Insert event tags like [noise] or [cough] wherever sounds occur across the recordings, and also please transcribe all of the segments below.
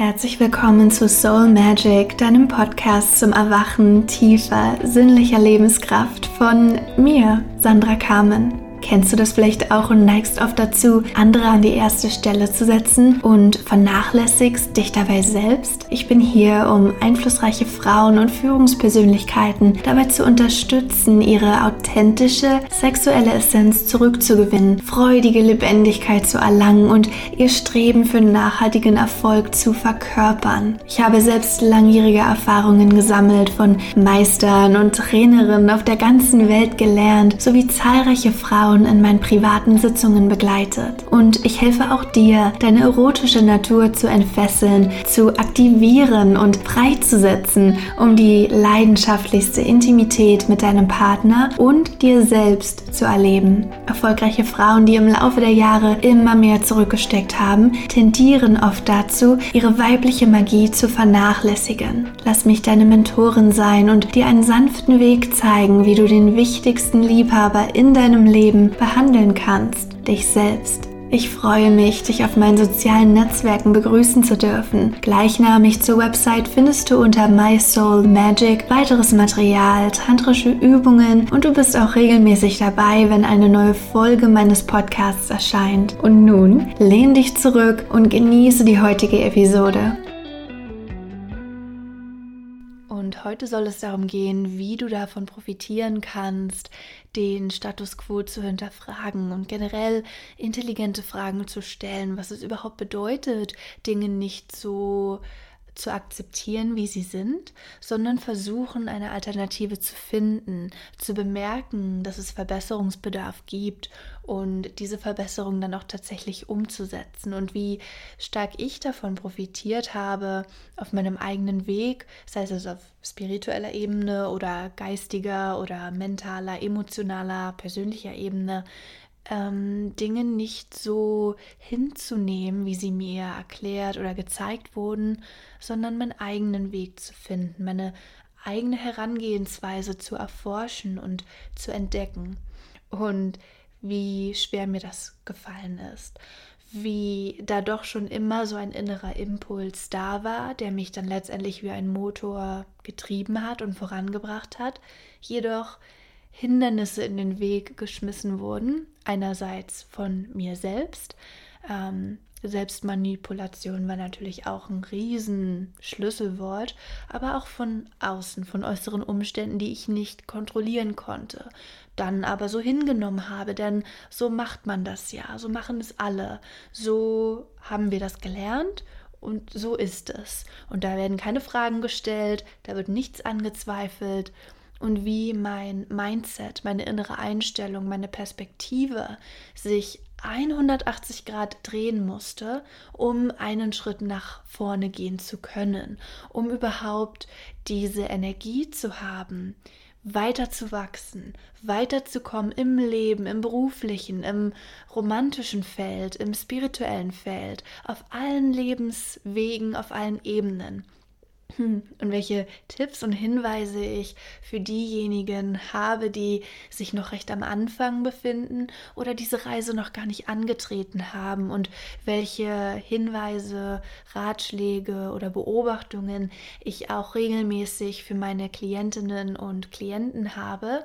Herzlich willkommen zu Soul Magic, deinem Podcast zum Erwachen tiefer, sinnlicher Lebenskraft von mir, Sandra Kamen. Kennst du das vielleicht auch und neigst oft dazu, andere an die erste Stelle zu setzen und vernachlässigst dich dabei selbst? Ich bin hier, um einflussreiche Frauen und Führungspersönlichkeiten dabei zu unterstützen, ihre authentische sexuelle Essenz zurückzugewinnen, freudige Lebendigkeit zu erlangen und ihr Streben für nachhaltigen Erfolg zu verkörpern. Ich habe selbst langjährige Erfahrungen gesammelt, von Meistern und Trainerinnen auf der ganzen Welt gelernt, sowie zahlreiche Frauen Frauen in meinen privaten Sitzungen begleitet. Und ich helfe auch dir, deine erotische Natur zu entfesseln, zu aktivieren und freizusetzen, um die leidenschaftlichste Intimität mit deinem Partner und dir selbst zu erleben. Erfolgreiche Frauen, die im Laufe der Jahre immer mehr zurückgesteckt haben, tendieren oft dazu, ihre weibliche Magie zu vernachlässigen. Lass mich deine Mentorin sein und dir einen sanften Weg zeigen, wie du den wichtigsten Liebhaber in deinem Leben Leben behandeln kannst, dich selbst. Ich freue mich, dich auf meinen sozialen Netzwerken begrüßen zu dürfen. Gleichnamig zur Website findest du unter My Soul Magic weiteres Material, tantrische Übungen und du bist auch regelmäßig dabei, wenn eine neue Folge meines Podcasts erscheint. Und nun lehn dich zurück und genieße die heutige Episode. Und heute soll es darum gehen, wie du davon profitieren kannst, den Status quo zu hinterfragen und generell intelligente Fragen zu stellen, was es überhaupt bedeutet, Dinge nicht so zu akzeptieren, wie sie sind, sondern versuchen, eine Alternative zu finden, zu bemerken, dass es Verbesserungsbedarf gibt und diese Verbesserung dann auch tatsächlich umzusetzen. Und wie stark ich davon profitiert habe auf meinem eigenen Weg, sei es auf spiritueller Ebene oder geistiger oder mentaler, emotionaler, persönlicher Ebene, ähm, Dinge nicht so hinzunehmen, wie sie mir erklärt oder gezeigt wurden, sondern meinen eigenen Weg zu finden, meine eigene Herangehensweise zu erforschen und zu entdecken. Und wie schwer mir das gefallen ist, wie da doch schon immer so ein innerer Impuls da war, der mich dann letztendlich wie ein Motor getrieben hat und vorangebracht hat, jedoch Hindernisse in den Weg geschmissen wurden. Einerseits von mir selbst. Ähm, Selbstmanipulation war natürlich auch ein Riesenschlüsselwort, aber auch von außen, von äußeren Umständen, die ich nicht kontrollieren konnte, dann aber so hingenommen habe, denn so macht man das ja, so machen es alle, so haben wir das gelernt und so ist es. Und da werden keine Fragen gestellt, da wird nichts angezweifelt und wie mein Mindset, meine innere Einstellung, meine Perspektive sich 180 Grad drehen musste, um einen Schritt nach vorne gehen zu können, um überhaupt diese Energie zu haben, weiter zu wachsen, weiterzukommen im Leben, im beruflichen, im romantischen Feld, im spirituellen Feld, auf allen Lebenswegen, auf allen Ebenen. Hm, und welche Tipps und Hinweise ich für diejenigen habe, die sich noch recht am Anfang befinden oder diese Reise noch gar nicht angetreten haben? Und welche Hinweise, Ratschläge oder Beobachtungen ich auch regelmäßig für meine Klientinnen und Klienten habe,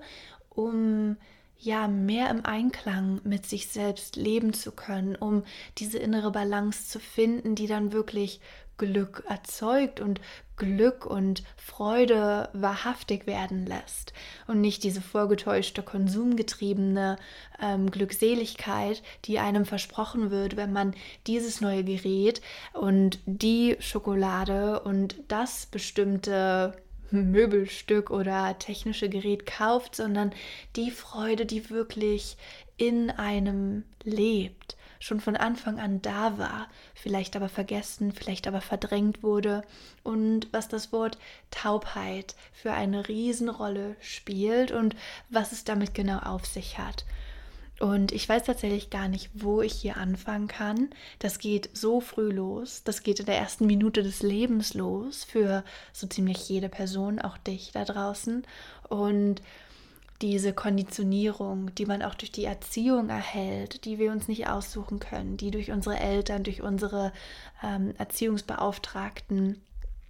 um ja mehr im Einklang mit sich selbst leben zu können, um diese innere Balance zu finden, die dann wirklich Glück erzeugt und Glück und Freude wahrhaftig werden lässt. Und nicht diese vorgetäuschte, konsumgetriebene ähm, Glückseligkeit, die einem versprochen wird, wenn man dieses neue Gerät und die Schokolade und das bestimmte Möbelstück oder technische Gerät kauft, sondern die Freude, die wirklich in einem lebt schon von Anfang an da war, vielleicht aber vergessen, vielleicht aber verdrängt wurde und was das Wort Taubheit für eine Riesenrolle spielt und was es damit genau auf sich hat. Und ich weiß tatsächlich gar nicht, wo ich hier anfangen kann. Das geht so früh los. Das geht in der ersten Minute des Lebens los für so ziemlich jede Person, auch dich da draußen. Und diese Konditionierung, die man auch durch die Erziehung erhält, die wir uns nicht aussuchen können, die durch unsere Eltern, durch unsere ähm, Erziehungsbeauftragten,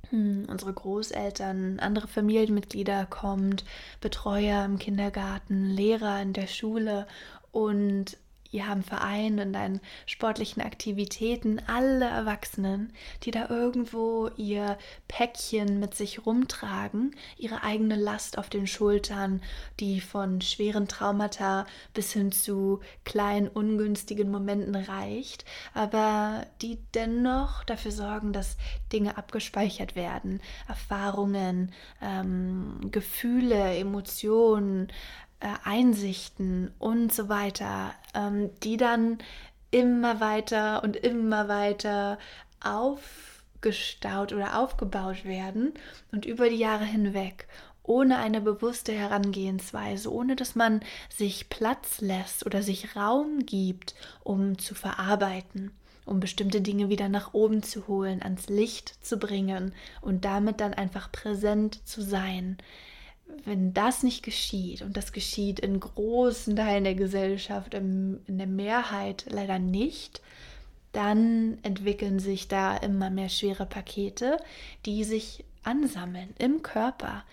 hm, unsere Großeltern, andere Familienmitglieder kommt, Betreuer im Kindergarten, Lehrer in der Schule und ihr haben Verein und deinen sportlichen Aktivitäten, alle Erwachsenen, die da irgendwo ihr Päckchen mit sich rumtragen, ihre eigene Last auf den Schultern, die von schweren Traumata bis hin zu kleinen ungünstigen Momenten reicht, aber die dennoch dafür sorgen, dass Dinge abgespeichert werden, Erfahrungen, ähm, Gefühle, Emotionen, äh, Einsichten und so weiter, ähm, die dann immer weiter und immer weiter aufgestaut oder aufgebaut werden und über die Jahre hinweg ohne eine bewusste Herangehensweise, ohne dass man sich Platz lässt oder sich Raum gibt, um zu verarbeiten, um bestimmte Dinge wieder nach oben zu holen, ans Licht zu bringen und damit dann einfach präsent zu sein wenn das nicht geschieht, und das geschieht in großen Teilen der Gesellschaft, in der Mehrheit leider nicht, dann entwickeln sich da immer mehr schwere Pakete, die sich ansammeln im Körper,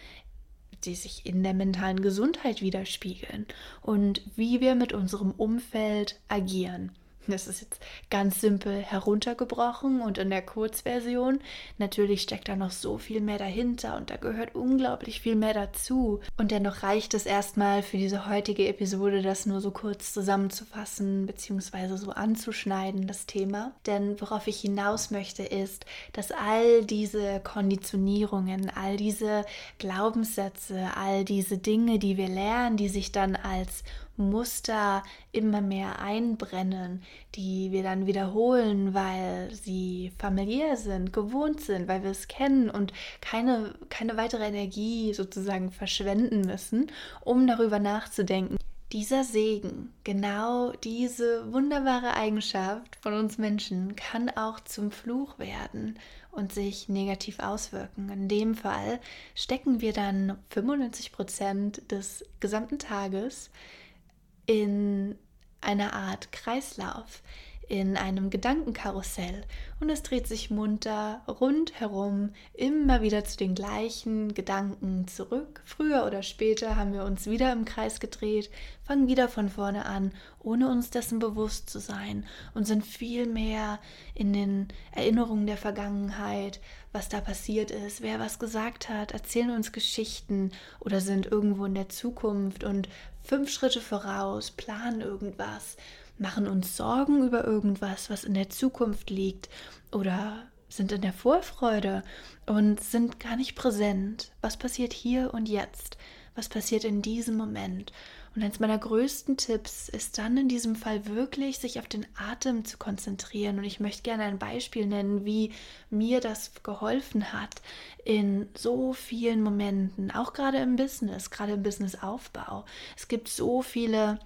die sich in der mentalen Gesundheit widerspiegeln und wie wir mit unserem Umfeld agieren. Das ist jetzt ganz simpel heruntergebrochen und in der Kurzversion. Natürlich steckt da noch so viel mehr dahinter und da gehört unglaublich viel mehr dazu. Und dennoch reicht es erstmal für diese heutige Episode, das nur so kurz zusammenzufassen bzw. so anzuschneiden, das Thema. Denn worauf ich hinaus möchte, ist, dass all diese Konditionierungen, all diese Glaubenssätze, all diese Dinge, die wir lernen, die sich dann als Muster immer mehr einbrennen, die wir dann wiederholen, weil sie familiär sind, gewohnt sind, weil wir es kennen und keine, keine weitere Energie sozusagen verschwenden müssen, um darüber nachzudenken. Dieser Segen, genau diese wunderbare Eigenschaft von uns Menschen, kann auch zum Fluch werden und sich negativ auswirken. In dem Fall stecken wir dann 95 Prozent des gesamten Tages in einer Art Kreislauf, in einem Gedankenkarussell. Und es dreht sich munter rundherum immer wieder zu den gleichen Gedanken zurück. Früher oder später haben wir uns wieder im Kreis gedreht, fangen wieder von vorne an, ohne uns dessen bewusst zu sein und sind viel mehr in den Erinnerungen der Vergangenheit, was da passiert ist, wer was gesagt hat, erzählen uns Geschichten oder sind irgendwo in der Zukunft und fünf Schritte voraus, planen irgendwas, machen uns Sorgen über irgendwas, was in der Zukunft liegt oder sind in der Vorfreude und sind gar nicht präsent. Was passiert hier und jetzt? Was passiert in diesem Moment? Und eines meiner größten Tipps ist dann in diesem Fall wirklich, sich auf den Atem zu konzentrieren. Und ich möchte gerne ein Beispiel nennen, wie mir das geholfen hat in so vielen Momenten, auch gerade im Business, gerade im Businessaufbau. Es gibt so viele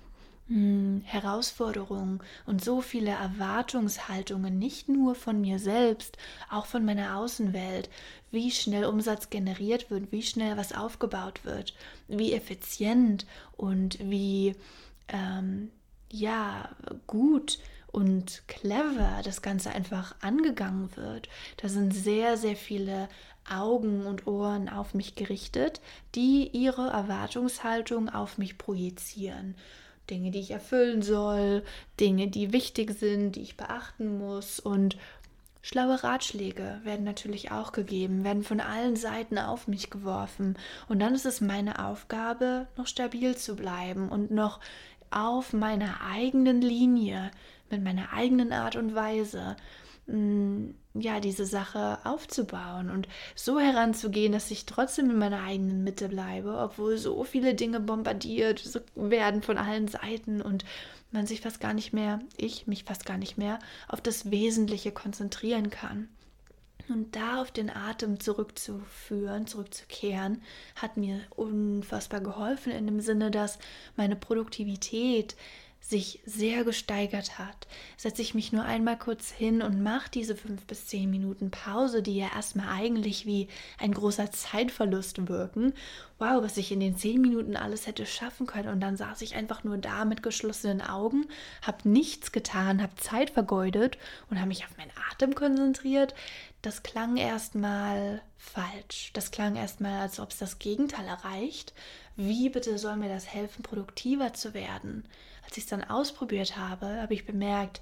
hm, Herausforderungen und so viele Erwartungshaltungen, nicht nur von mir selbst, auch von meiner Außenwelt, wie schnell Umsatz generiert wird, wie schnell was aufgebaut wird, wie effizient und wie ähm, ja gut und clever das Ganze einfach angegangen wird. Da sind sehr, sehr viele Augen und Ohren auf mich gerichtet, die ihre Erwartungshaltung auf mich projizieren. Dinge, die ich erfüllen soll, Dinge, die wichtig sind, die ich beachten muss und Schlaue Ratschläge werden natürlich auch gegeben, werden von allen Seiten auf mich geworfen. Und dann ist es meine Aufgabe, noch stabil zu bleiben und noch auf meiner eigenen Linie, mit meiner eigenen Art und Weise ja, diese Sache aufzubauen und so heranzugehen, dass ich trotzdem in meiner eigenen Mitte bleibe, obwohl so viele Dinge bombardiert werden von allen Seiten und man sich fast gar nicht mehr, ich mich fast gar nicht mehr auf das Wesentliche konzentrieren kann. Und da auf den Atem zurückzuführen, zurückzukehren, hat mir unfassbar geholfen in dem Sinne, dass meine Produktivität sich sehr gesteigert hat, setze ich mich nur einmal kurz hin und mache diese fünf bis zehn Minuten Pause, die ja erstmal eigentlich wie ein großer Zeitverlust wirken. Wow, was ich in den zehn Minuten alles hätte schaffen können. Und dann saß ich einfach nur da mit geschlossenen Augen, habe nichts getan, habe Zeit vergeudet und habe mich auf meinen Atem konzentriert. Das klang erstmal falsch. Das klang erstmal, als ob es das Gegenteil erreicht. Wie bitte soll mir das helfen, produktiver zu werden? Als ich es dann ausprobiert habe, habe ich bemerkt,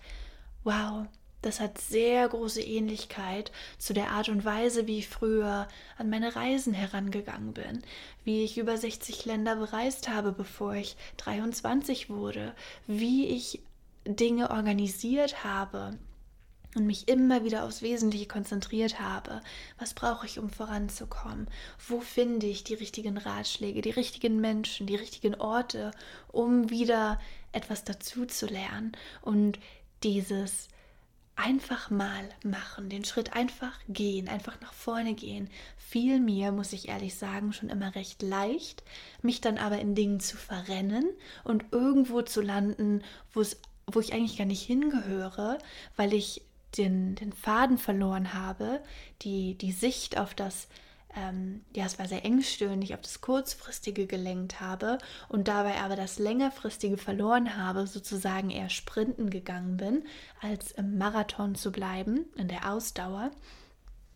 wow, das hat sehr große Ähnlichkeit zu der Art und Weise, wie ich früher an meine Reisen herangegangen bin, wie ich über 60 Länder bereist habe, bevor ich 23 wurde, wie ich Dinge organisiert habe, und mich immer wieder aufs Wesentliche konzentriert habe. Was brauche ich, um voranzukommen? Wo finde ich die richtigen Ratschläge, die richtigen Menschen, die richtigen Orte, um wieder etwas dazu zu lernen? Und dieses einfach mal machen, den Schritt einfach gehen, einfach nach vorne gehen, fiel mir, muss ich ehrlich sagen, schon immer recht leicht, mich dann aber in Dingen zu verrennen und irgendwo zu landen, wo es wo ich eigentlich gar nicht hingehöre, weil ich den, den Faden verloren habe, die, die Sicht auf das, ähm, ja, es war sehr engstirnig, auf das Kurzfristige gelenkt habe und dabei aber das Längerfristige verloren habe, sozusagen eher sprinten gegangen bin, als im Marathon zu bleiben, in der Ausdauer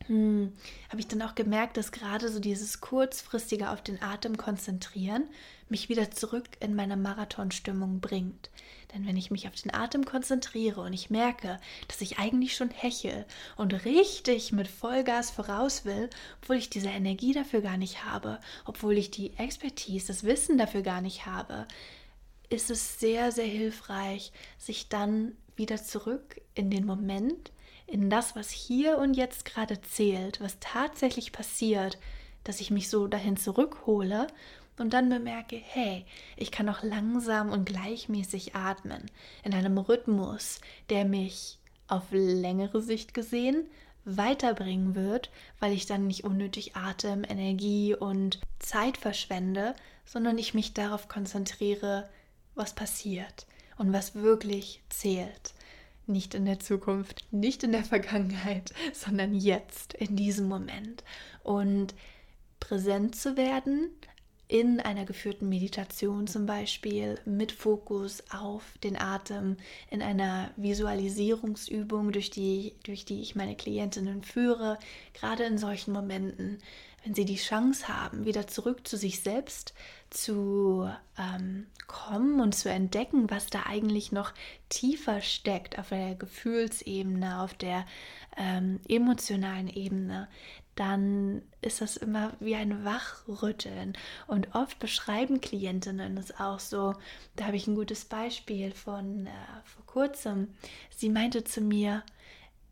hm, habe ich dann auch gemerkt, dass gerade so dieses kurzfristige auf den Atem konzentrieren mich wieder zurück in meine Marathonstimmung bringt. Denn wenn ich mich auf den Atem konzentriere und ich merke, dass ich eigentlich schon hechel und richtig mit Vollgas voraus will, obwohl ich diese Energie dafür gar nicht habe, obwohl ich die Expertise, das Wissen dafür gar nicht habe, ist es sehr, sehr hilfreich, sich dann wieder zurück in den Moment in das, was hier und jetzt gerade zählt, was tatsächlich passiert, dass ich mich so dahin zurückhole und dann bemerke, hey, ich kann auch langsam und gleichmäßig atmen, in einem Rhythmus, der mich auf längere Sicht gesehen weiterbringen wird, weil ich dann nicht unnötig Atem, Energie und Zeit verschwende, sondern ich mich darauf konzentriere, was passiert und was wirklich zählt nicht in der Zukunft, nicht in der Vergangenheit, [laughs] sondern jetzt, in diesem Moment. Und präsent zu werden in einer geführten Meditation zum Beispiel mit Fokus auf den Atem, in einer Visualisierungsübung, durch die, durch die ich meine Klientinnen führe, gerade in solchen Momenten, wenn sie die Chance haben, wieder zurück zu sich selbst zu ähm, kommen und zu entdecken, was da eigentlich noch tiefer steckt auf der Gefühlsebene, auf der ähm, emotionalen Ebene, dann ist das immer wie ein Wachrütteln. Und oft beschreiben Klientinnen es auch so. Da habe ich ein gutes Beispiel von äh, vor kurzem. Sie meinte zu mir,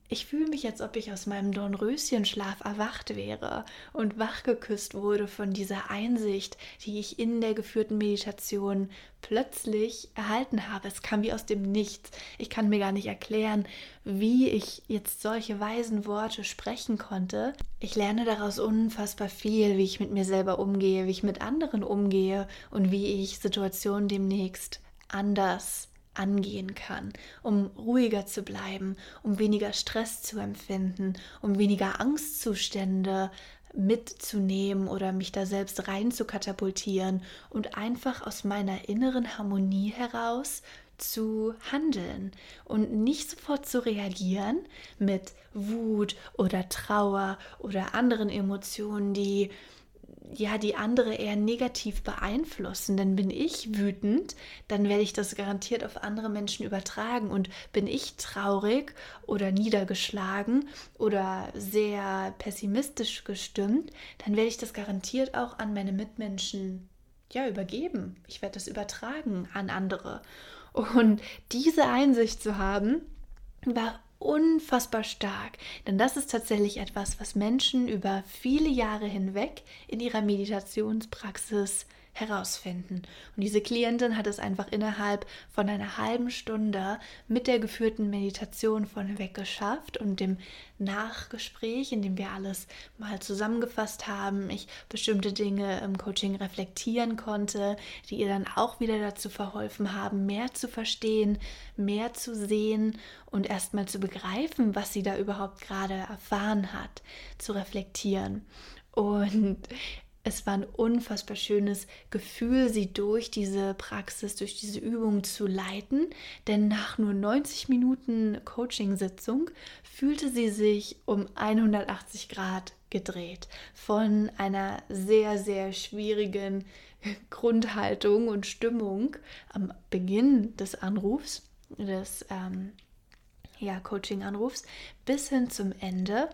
ich fühle mich, als ob ich aus meinem Dornröschenschlaf erwacht wäre und wachgeküsst wurde von dieser Einsicht, die ich in der geführten Meditation plötzlich erhalten habe. Es kam wie aus dem Nichts. Ich kann mir gar nicht erklären, wie ich jetzt solche weisen Worte sprechen konnte. Ich lerne daraus unfassbar viel, wie ich mit mir selber umgehe, wie ich mit anderen umgehe und wie ich Situationen demnächst anders angehen kann, um ruhiger zu bleiben, um weniger Stress zu empfinden, um weniger Angstzustände mitzunehmen oder mich da selbst rein zu katapultieren und einfach aus meiner inneren Harmonie heraus zu handeln und nicht sofort zu reagieren mit Wut oder Trauer oder anderen Emotionen, die ja die andere eher negativ beeinflussen. Denn bin ich wütend, dann werde ich das garantiert auf andere Menschen übertragen. Und bin ich traurig oder niedergeschlagen oder sehr pessimistisch gestimmt, dann werde ich das garantiert auch an meine Mitmenschen ja übergeben. Ich werde das übertragen an andere. Und diese Einsicht zu haben, war unfassbar stark. Denn das ist tatsächlich etwas, was Menschen über viele Jahre hinweg in ihrer Meditationspraxis herausfinden. Und diese Klientin hat es einfach innerhalb von einer halben Stunde mit der geführten Meditation vorneweg geschafft und dem Nachgespräch, in dem wir alles mal zusammengefasst haben, ich bestimmte Dinge im Coaching reflektieren konnte, die ihr dann auch wieder dazu verholfen haben, mehr zu verstehen, mehr zu sehen und erstmal zu begreifen, was sie da überhaupt gerade erfahren hat, zu reflektieren. Und es war ein unfassbar schönes Gefühl, sie durch diese Praxis, durch diese Übung zu leiten. Denn nach nur 90 Minuten Coaching-Sitzung fühlte sie sich um 180 Grad gedreht. Von einer sehr, sehr schwierigen Grundhaltung und Stimmung am Beginn des Anrufs, des ähm, ja, Coaching-Anrufs, bis hin zum Ende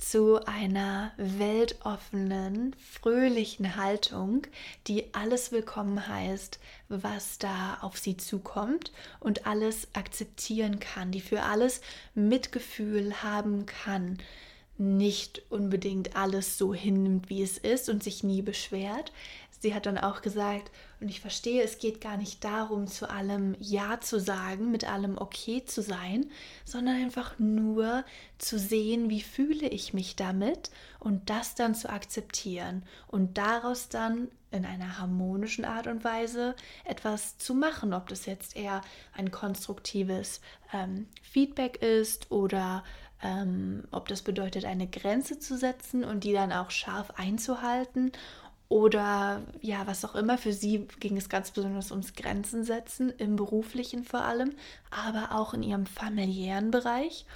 zu einer weltoffenen, fröhlichen Haltung, die alles willkommen heißt, was da auf sie zukommt und alles akzeptieren kann, die für alles Mitgefühl haben kann, nicht unbedingt alles so hinnimmt, wie es ist und sich nie beschwert. Sie hat dann auch gesagt, und ich verstehe, es geht gar nicht darum, zu allem Ja zu sagen, mit allem okay zu sein, sondern einfach nur zu sehen, wie fühle ich mich damit und das dann zu akzeptieren und daraus dann in einer harmonischen Art und Weise etwas zu machen, ob das jetzt eher ein konstruktives ähm, Feedback ist oder ähm, ob das bedeutet, eine Grenze zu setzen und die dann auch scharf einzuhalten oder ja, was auch immer. Für sie ging es ganz besonders ums Grenzen setzen, im beruflichen vor allem, aber auch in ihrem familiären Bereich.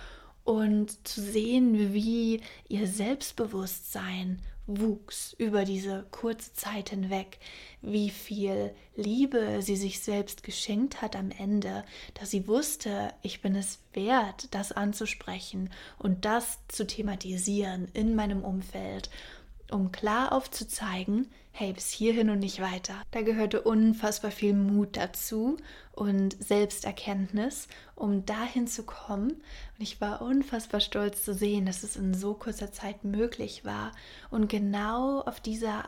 Und zu sehen, wie ihr Selbstbewusstsein wuchs über diese kurze Zeit hinweg, wie viel Liebe sie sich selbst geschenkt hat am Ende, dass sie wusste, ich bin es wert, das anzusprechen und das zu thematisieren in meinem Umfeld um klar aufzuzeigen, hey, bis hierhin und nicht weiter. Da gehörte unfassbar viel Mut dazu und Selbsterkenntnis, um dahin zu kommen. Und ich war unfassbar stolz zu sehen, dass es in so kurzer Zeit möglich war. Und genau auf dieser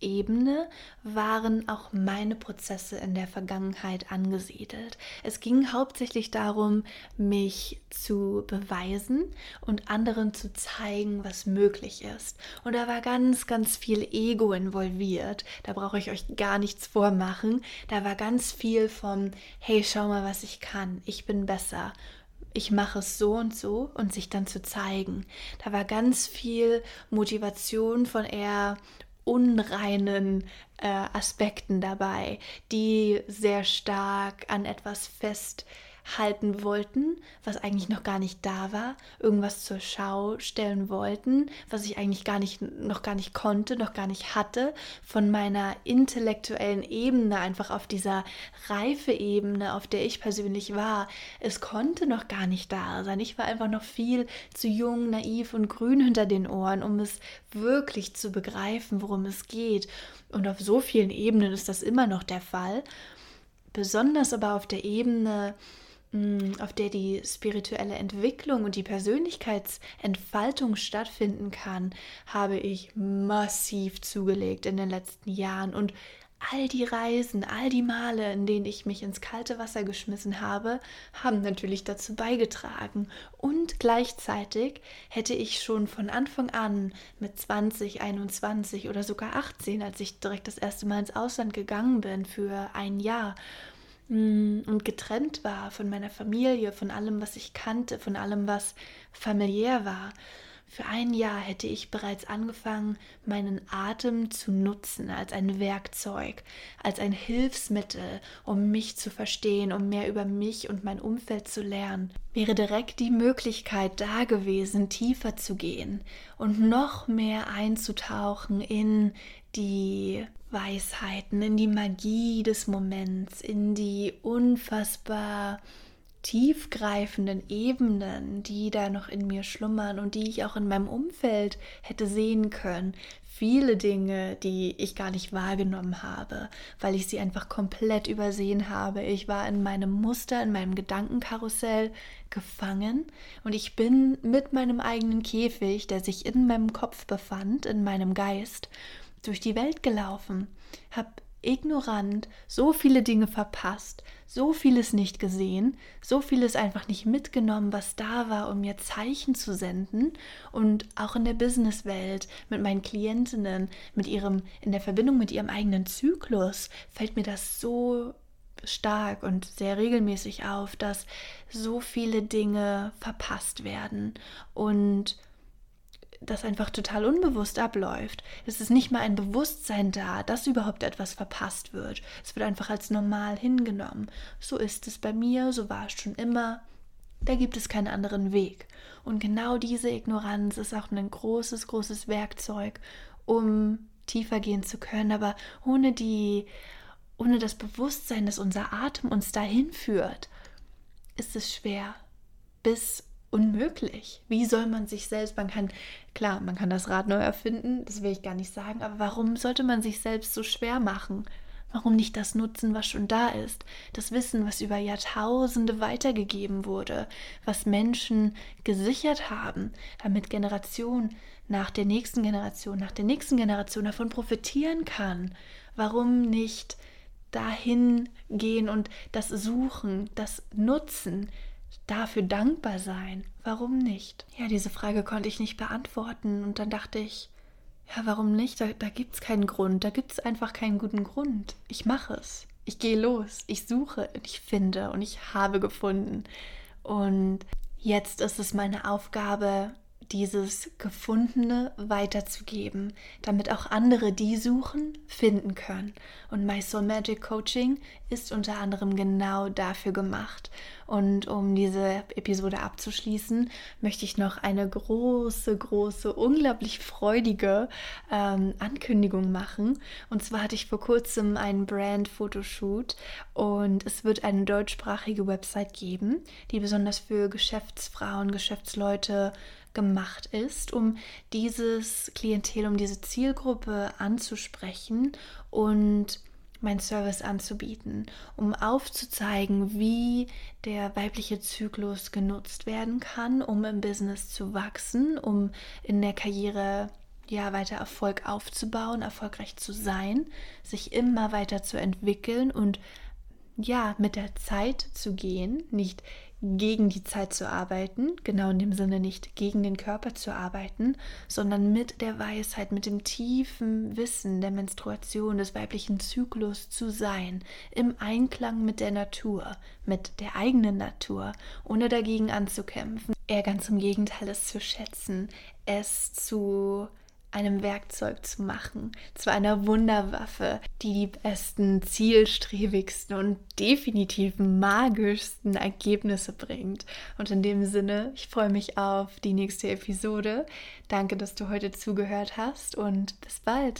Ebene waren auch meine Prozesse in der Vergangenheit angesiedelt. Es ging hauptsächlich darum, mich zu beweisen und anderen zu zeigen, was möglich ist. Und da war ganz, ganz viel Ego involviert. Da brauche ich euch gar nichts vormachen. Da war ganz viel von, hey, schau mal, was ich kann. Ich bin besser ich mache es so und so und sich dann zu zeigen. Da war ganz viel Motivation von eher unreinen äh, Aspekten dabei, die sehr stark an etwas fest halten wollten, was eigentlich noch gar nicht da war, irgendwas zur Schau stellen wollten, was ich eigentlich gar nicht noch gar nicht konnte, noch gar nicht hatte, von meiner intellektuellen Ebene einfach auf dieser reife Ebene, auf der ich persönlich war, es konnte noch gar nicht da sein. Ich war einfach noch viel zu jung, naiv und grün hinter den Ohren, um es wirklich zu begreifen, worum es geht. Und auf so vielen Ebenen ist das immer noch der Fall. Besonders aber auf der Ebene, auf der die spirituelle Entwicklung und die Persönlichkeitsentfaltung stattfinden kann, habe ich massiv zugelegt in den letzten Jahren und all die Reisen, all die Male, in denen ich mich ins kalte Wasser geschmissen habe, haben natürlich dazu beigetragen. Und gleichzeitig hätte ich schon von Anfang an mit 20, 21 oder sogar 18, als ich direkt das erste Mal ins Ausland gegangen bin für ein Jahr, Mm, und getrennt war von meiner Familie, von allem, was ich kannte, von allem, was familiär war. Für ein Jahr hätte ich bereits angefangen, meinen Atem zu nutzen als ein Werkzeug, als ein Hilfsmittel, um mich zu verstehen, um mehr über mich und mein Umfeld zu lernen. Wäre direkt die Möglichkeit da gewesen, tiefer zu gehen und noch mehr einzutauchen in die Weisheiten, in die Magie des Moments, in die unfassbar tiefgreifenden Ebenen, die da noch in mir schlummern und die ich auch in meinem Umfeld hätte sehen können. Viele Dinge, die ich gar nicht wahrgenommen habe, weil ich sie einfach komplett übersehen habe. Ich war in meinem Muster, in meinem Gedankenkarussell gefangen und ich bin mit meinem eigenen Käfig, der sich in meinem Kopf befand, in meinem Geist, durch die Welt gelaufen, habe ignorant so viele Dinge verpasst, so vieles nicht gesehen, so vieles einfach nicht mitgenommen, was da war, um mir Zeichen zu senden. Und auch in der Businesswelt mit meinen Klientinnen, mit ihrem, in der Verbindung mit ihrem eigenen Zyklus, fällt mir das so stark und sehr regelmäßig auf, dass so viele Dinge verpasst werden und das einfach total unbewusst abläuft. Es ist nicht mal ein Bewusstsein da, dass überhaupt etwas verpasst wird. Es wird einfach als normal hingenommen. So ist es bei mir, so war es schon immer. Da gibt es keinen anderen Weg. Und genau diese Ignoranz ist auch ein großes, großes Werkzeug, um tiefer gehen zu können. Aber ohne die, ohne das Bewusstsein, dass unser Atem uns dahin führt, ist es schwer, bis unmöglich. Wie soll man sich selbst, man kann, klar, man kann das Rad neu erfinden, das will ich gar nicht sagen, aber warum sollte man sich selbst so schwer machen? Warum nicht das nutzen, was schon da ist? Das Wissen, was über Jahrtausende weitergegeben wurde, was Menschen gesichert haben, damit Generation nach der nächsten Generation, nach der nächsten Generation davon profitieren kann. Warum nicht dahin gehen und das suchen, das nutzen, dafür dankbar sein? Warum nicht? Ja, diese Frage konnte ich nicht beantworten und dann dachte ich, ja, warum nicht? Da, da gibt es keinen Grund, da gibt es einfach keinen guten Grund. Ich mache es. Ich gehe los, ich suche, ich finde und ich habe gefunden. Und jetzt ist es meine Aufgabe, dieses Gefundene weiterzugeben, damit auch andere, die suchen, finden können. Und My Soul Magic Coaching ist unter anderem genau dafür gemacht. Und um diese Episode abzuschließen, möchte ich noch eine große, große, unglaublich freudige ähm, Ankündigung machen. Und zwar hatte ich vor kurzem einen Brand-Fotoshoot und es wird eine deutschsprachige Website geben, die besonders für Geschäftsfrauen, Geschäftsleute, gemacht ist, um dieses Klientel, um diese Zielgruppe anzusprechen und mein Service anzubieten, um aufzuzeigen, wie der weibliche Zyklus genutzt werden kann, um im Business zu wachsen, um in der Karriere ja weiter Erfolg aufzubauen, erfolgreich zu sein, sich immer weiter zu entwickeln und ja, mit der Zeit zu gehen, nicht gegen die Zeit zu arbeiten, genau in dem Sinne nicht gegen den Körper zu arbeiten, sondern mit der Weisheit, mit dem tiefen Wissen der Menstruation, des weiblichen Zyklus zu sein, im Einklang mit der Natur, mit der eigenen Natur, ohne dagegen anzukämpfen, eher ganz im Gegenteil es zu schätzen, es zu einem Werkzeug zu machen, zu einer Wunderwaffe, die die besten, zielstrebigsten und definitiv magischsten Ergebnisse bringt. Und in dem Sinne, ich freue mich auf die nächste Episode. Danke, dass du heute zugehört hast und bis bald.